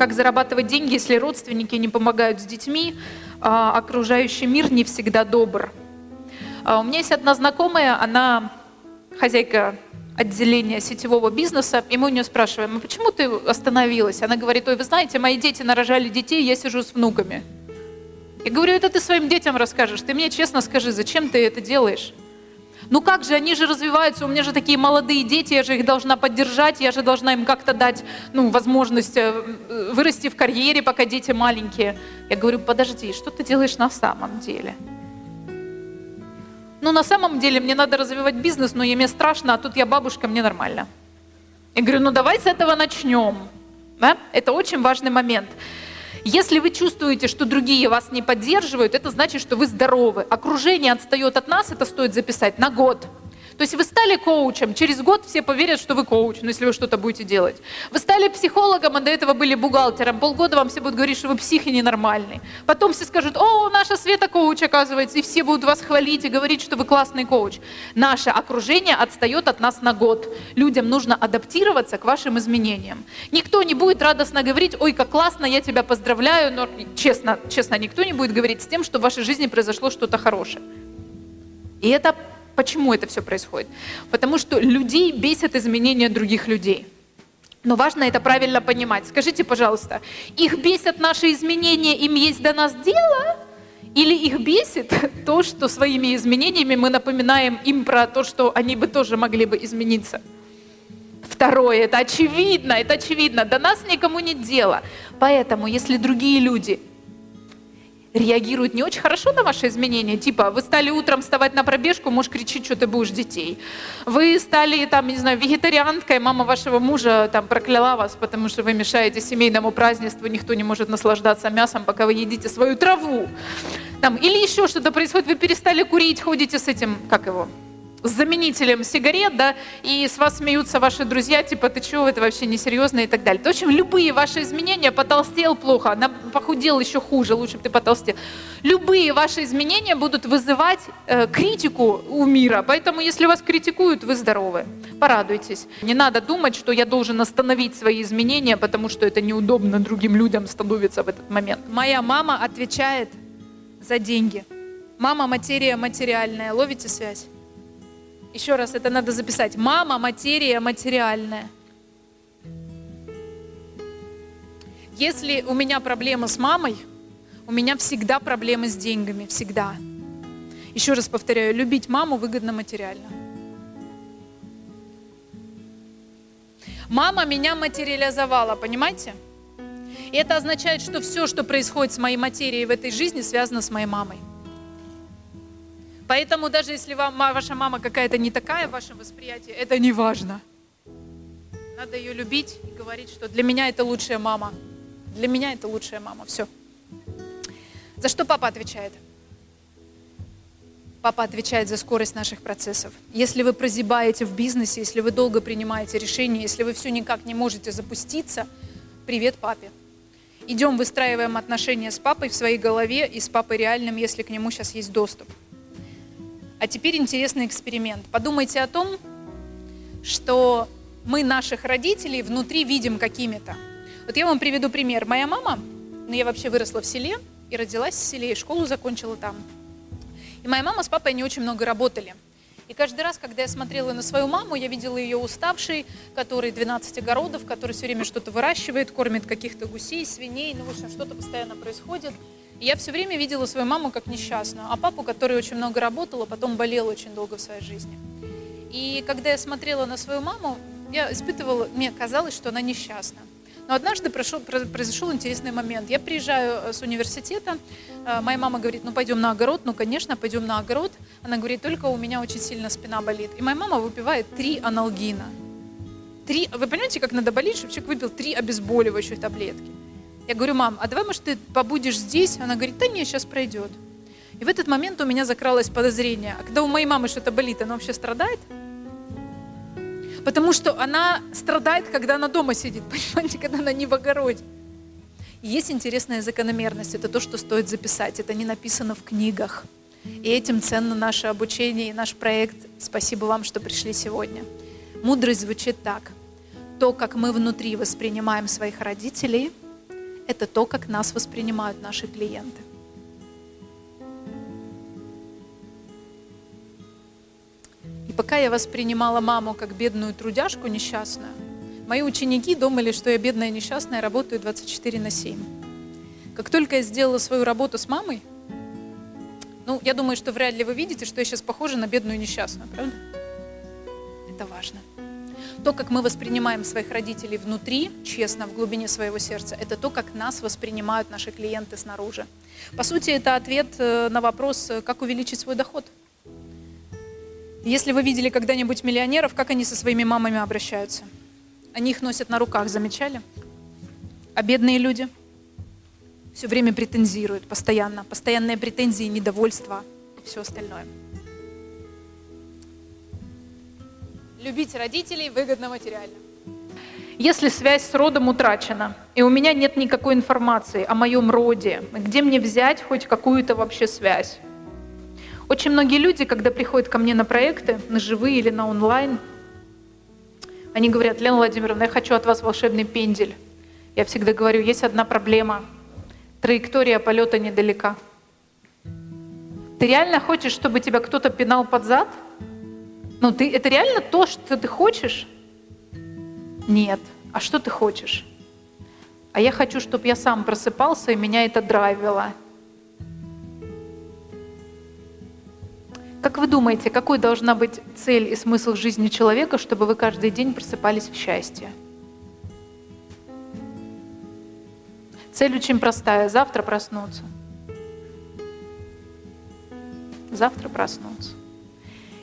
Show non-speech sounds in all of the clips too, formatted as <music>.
как зарабатывать деньги, если родственники не помогают с детьми, а окружающий мир не всегда добр. А у меня есть одна знакомая, она хозяйка отделения сетевого бизнеса, и мы у нее спрашиваем, а почему ты остановилась? Она говорит, ой, вы знаете, мои дети нарожали детей, я сижу с внуками. Я говорю, это ты своим детям расскажешь, ты мне честно скажи, зачем ты это делаешь? Ну как же, они же развиваются, у меня же такие молодые дети, я же их должна поддержать, я же должна им как-то дать ну, возможность э, вырасти в карьере, пока дети маленькие. Я говорю, подожди, что ты делаешь на самом деле? Ну на самом деле мне надо развивать бизнес, но мне страшно, а тут я бабушка, мне нормально. Я говорю, ну давай с этого начнем. Да? Это очень важный момент. Если вы чувствуете, что другие вас не поддерживают, это значит, что вы здоровы. Окружение отстает от нас, это стоит записать на год. То есть вы стали коучем, через год все поверят, что вы коуч, ну, если вы что-то будете делать. Вы стали психологом, а до этого были бухгалтером. Полгода вам все будут говорить, что вы психи ненормальный. Потом все скажут, о, наша Света коуч, оказывается, и все будут вас хвалить и говорить, что вы классный коуч. Наше окружение отстает от нас на год. Людям нужно адаптироваться к вашим изменениям. Никто не будет радостно говорить, ой, как классно, я тебя поздравляю, но честно, честно, никто не будет говорить с тем, что в вашей жизни произошло что-то хорошее. И это Почему это все происходит? Потому что людей бесят изменения других людей. Но важно это правильно понимать. Скажите, пожалуйста, их бесят наши изменения, им есть до нас дело? Или их бесит <laughs> то, что своими изменениями мы напоминаем им про то, что они бы тоже могли бы измениться? Второе, это очевидно, это очевидно, до нас никому нет дела. Поэтому, если другие люди реагируют не очень хорошо на ваши изменения. Типа, вы стали утром вставать на пробежку, муж кричит, что ты будешь детей. Вы стали, там, не знаю, вегетарианкой, мама вашего мужа там прокляла вас, потому что вы мешаете семейному празднеству, никто не может наслаждаться мясом, пока вы едите свою траву. Там, или еще что-то происходит, вы перестали курить, ходите с этим, как его, заменителем сигарет, да, и с вас смеются ваши друзья, типа, ты чего, это вообще несерьезно и так далее. В общем, любые ваши изменения, потолстел плохо, она похудел еще хуже, лучше бы ты потолстел. Любые ваши изменения будут вызывать э, критику у мира, поэтому если вас критикуют, вы здоровы. Порадуйтесь. Не надо думать, что я должен остановить свои изменения, потому что это неудобно другим людям становится в этот момент. Моя мама отвечает за деньги. Мама материя материальная. Ловите связь? Еще раз это надо записать. Мама, материя материальная. Если у меня проблемы с мамой, у меня всегда проблемы с деньгами, всегда. Еще раз повторяю, любить маму выгодно материально. Мама меня материализовала, понимаете? И это означает, что все, что происходит с моей материей в этой жизни, связано с моей мамой. Поэтому даже если вам, ваша мама какая-то не такая в вашем восприятии, это не важно. Надо ее любить и говорить, что для меня это лучшая мама. Для меня это лучшая мама. Все. За что папа отвечает? Папа отвечает за скорость наших процессов. Если вы прозябаете в бизнесе, если вы долго принимаете решения, если вы все никак не можете запуститься, привет папе. Идем выстраиваем отношения с папой в своей голове и с папой реальным, если к нему сейчас есть доступ. А теперь интересный эксперимент. Подумайте о том, что мы наших родителей внутри видим какими-то. Вот я вам приведу пример. Моя мама, ну я вообще выросла в селе и родилась в селе, и школу закончила там. И моя мама с папой не очень много работали. И каждый раз, когда я смотрела на свою маму, я видела ее уставшей, который 12 огородов, который все время что-то выращивает, кормит каких-то гусей, свиней, ну, в общем, что-то постоянно происходит. И я все время видела свою маму как несчастную, а папу, который очень много работал, а потом болел очень долго в своей жизни. И когда я смотрела на свою маму, я испытывала, мне казалось, что она несчастна. Но однажды прошел, произошел интересный момент. Я приезжаю э, с университета, э, моя мама говорит, ну пойдем на огород, ну конечно, пойдем на огород. Она говорит, только у меня очень сильно спина болит. И моя мама выпивает три аналгина. Три, вы понимаете, как надо болеть, чтобы человек выпил три обезболивающих таблетки? Я говорю, мам, а давай, может, ты побудешь здесь? Она говорит, да не, сейчас пройдет. И в этот момент у меня закралось подозрение, а когда у моей мамы что-то болит, она вообще страдает? Потому что она страдает, когда она дома сидит, <laughs> понимаете, когда она не в огороде. И есть интересная закономерность, это то, что стоит записать, это не написано в книгах. И этим ценно наше обучение и наш проект. Спасибо вам, что пришли сегодня. Мудрость звучит так. То, как мы внутри воспринимаем своих родителей – это то, как нас воспринимают наши клиенты. И пока я воспринимала маму как бедную трудяжку несчастную, мои ученики думали, что я бедная несчастная, работаю 24 на 7. Как только я сделала свою работу с мамой, ну, я думаю, что вряд ли вы видите, что я сейчас похожа на бедную несчастную, правда? Это важно. То, как мы воспринимаем своих родителей внутри, честно, в глубине своего сердца, это то, как нас воспринимают наши клиенты снаружи. По сути, это ответ э, на вопрос, э, как увеличить свой доход. Если вы видели когда-нибудь миллионеров, как они со своими мамами обращаются? Они их носят на руках, замечали? А бедные люди все время претензируют, постоянно. Постоянные претензии, недовольство и все остальное. Любить родителей выгодно материально. Если связь с родом утрачена, и у меня нет никакой информации о моем роде, где мне взять хоть какую-то вообще связь? Очень многие люди, когда приходят ко мне на проекты, на живые или на онлайн, они говорят, Лена Владимировна, я хочу от вас волшебный пендель. Я всегда говорю, есть одна проблема. Траектория полета недалека. Ты реально хочешь, чтобы тебя кто-то пинал под зад? Ну, ты, это реально то, что ты хочешь? Нет. А что ты хочешь? А я хочу, чтобы я сам просыпался, и меня это драйвило. Как вы думаете, какой должна быть цель и смысл жизни человека, чтобы вы каждый день просыпались в счастье? Цель очень простая. Завтра проснуться. Завтра проснуться.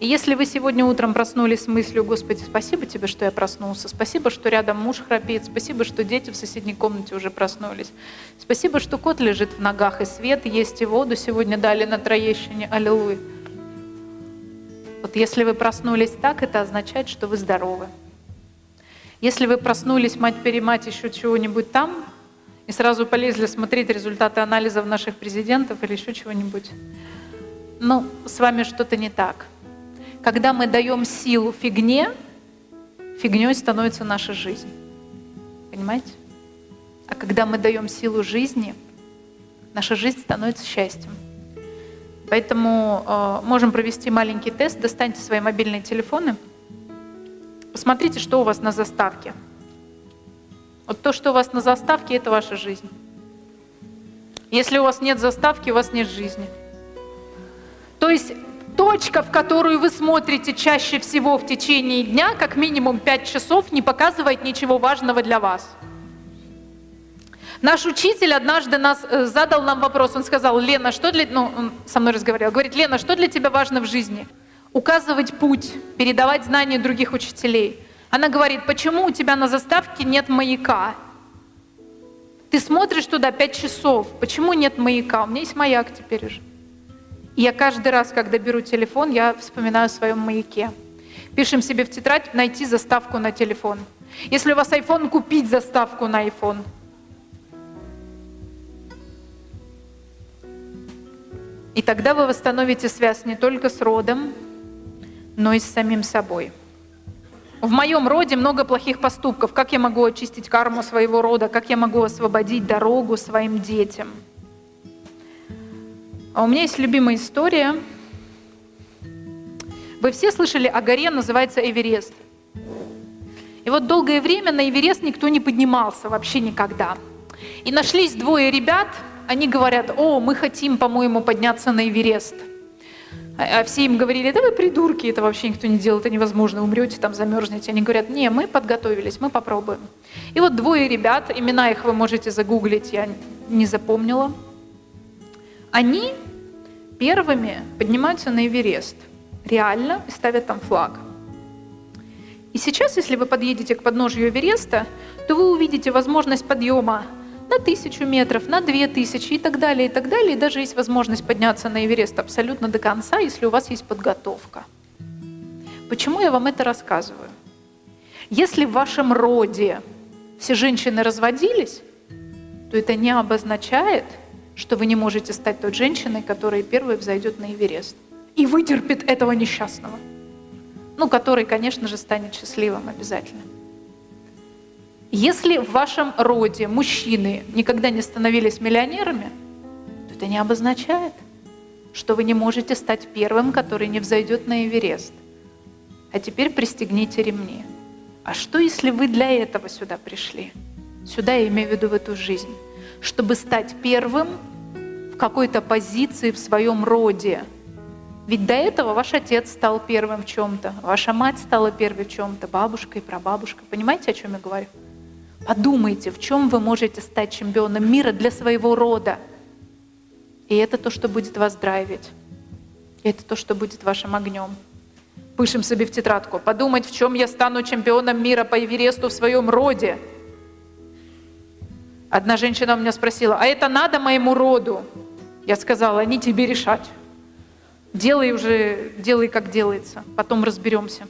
И если вы сегодня утром проснулись с мыслью, Господи, спасибо тебе, что я проснулся, спасибо, что рядом муж храпит, спасибо, что дети в соседней комнате уже проснулись, спасибо, что кот лежит в ногах, и свет есть, и воду сегодня дали на Троещине, аллилуйя. Вот если вы проснулись так, это означает, что вы здоровы. Если вы проснулись, мать-перемать, еще чего-нибудь там, и сразу полезли смотреть результаты анализов наших президентов или еще чего-нибудь, ну, с вами что-то не так. Когда мы даем силу фигне, фигней становится наша жизнь. Понимаете? А когда мы даем силу жизни, наша жизнь становится счастьем. Поэтому э, можем провести маленький тест. Достаньте свои мобильные телефоны. Посмотрите, что у вас на заставке. Вот то, что у вас на заставке, это ваша жизнь. Если у вас нет заставки, у вас нет жизни. То есть точка, в которую вы смотрите чаще всего в течение дня, как минимум 5 часов, не показывает ничего важного для вас. Наш учитель однажды нас э, задал нам вопрос, он сказал, Лена, что для... Ну, он со мной разговаривал, говорит, Лена, что для тебя важно в жизни? Указывать путь, передавать знания других учителей. Она говорит, почему у тебя на заставке нет маяка? Ты смотришь туда 5 часов, почему нет маяка? У меня есть маяк теперь уже. И я каждый раз, когда беру телефон, я вспоминаю о своем маяке. Пишем себе в тетрадь «найти заставку на телефон». Если у вас iPhone, купить заставку на iPhone. И тогда вы восстановите связь не только с родом, но и с самим собой. В моем роде много плохих поступков. Как я могу очистить карму своего рода? Как я могу освободить дорогу своим детям? А у меня есть любимая история. Вы все слышали о горе, называется Эверест. И вот долгое время на Эверест никто не поднимался вообще никогда. И нашлись двое ребят, они говорят, о, мы хотим, по-моему, подняться на Эверест. А, а все им говорили, да вы придурки, это вообще никто не делает, это невозможно, умрете, там замерзнете. Они говорят, не, мы подготовились, мы попробуем. И вот двое ребят, имена их вы можете загуглить, я не запомнила – они первыми поднимаются на Эверест, реально, и ставят там флаг. И сейчас, если вы подъедете к подножию Эвереста, то вы увидите возможность подъема на тысячу метров, на две тысячи и так далее, и так далее. И даже есть возможность подняться на Эверест абсолютно до конца, если у вас есть подготовка. Почему я вам это рассказываю? Если в вашем роде все женщины разводились, то это не обозначает, что вы не можете стать той женщиной, которая первой взойдет на Эверест и вытерпит этого несчастного. Ну, который, конечно же, станет счастливым обязательно. Если в вашем роде мужчины никогда не становились миллионерами, то это не обозначает, что вы не можете стать первым, который не взойдет на Эверест. А теперь пристегните ремни. А что, если вы для этого сюда пришли? Сюда я имею в виду в эту жизнь. Чтобы стать первым какой-то позиции в своем роде. Ведь до этого ваш отец стал первым в чем-то, ваша мать стала первой в чем-то, бабушка и прабабушка. Понимаете, о чем я говорю? Подумайте, в чем вы можете стать чемпионом мира для своего рода. И это то, что будет вас драйвить. Это то, что будет вашим огнем. Пишем себе в тетрадку. Подумать, в чем я стану чемпионом мира по Эвересту в своем роде. Одна женщина у меня спросила, а это надо моему роду? Я сказала, не тебе решать. Делай уже, делай как делается, потом разберемся.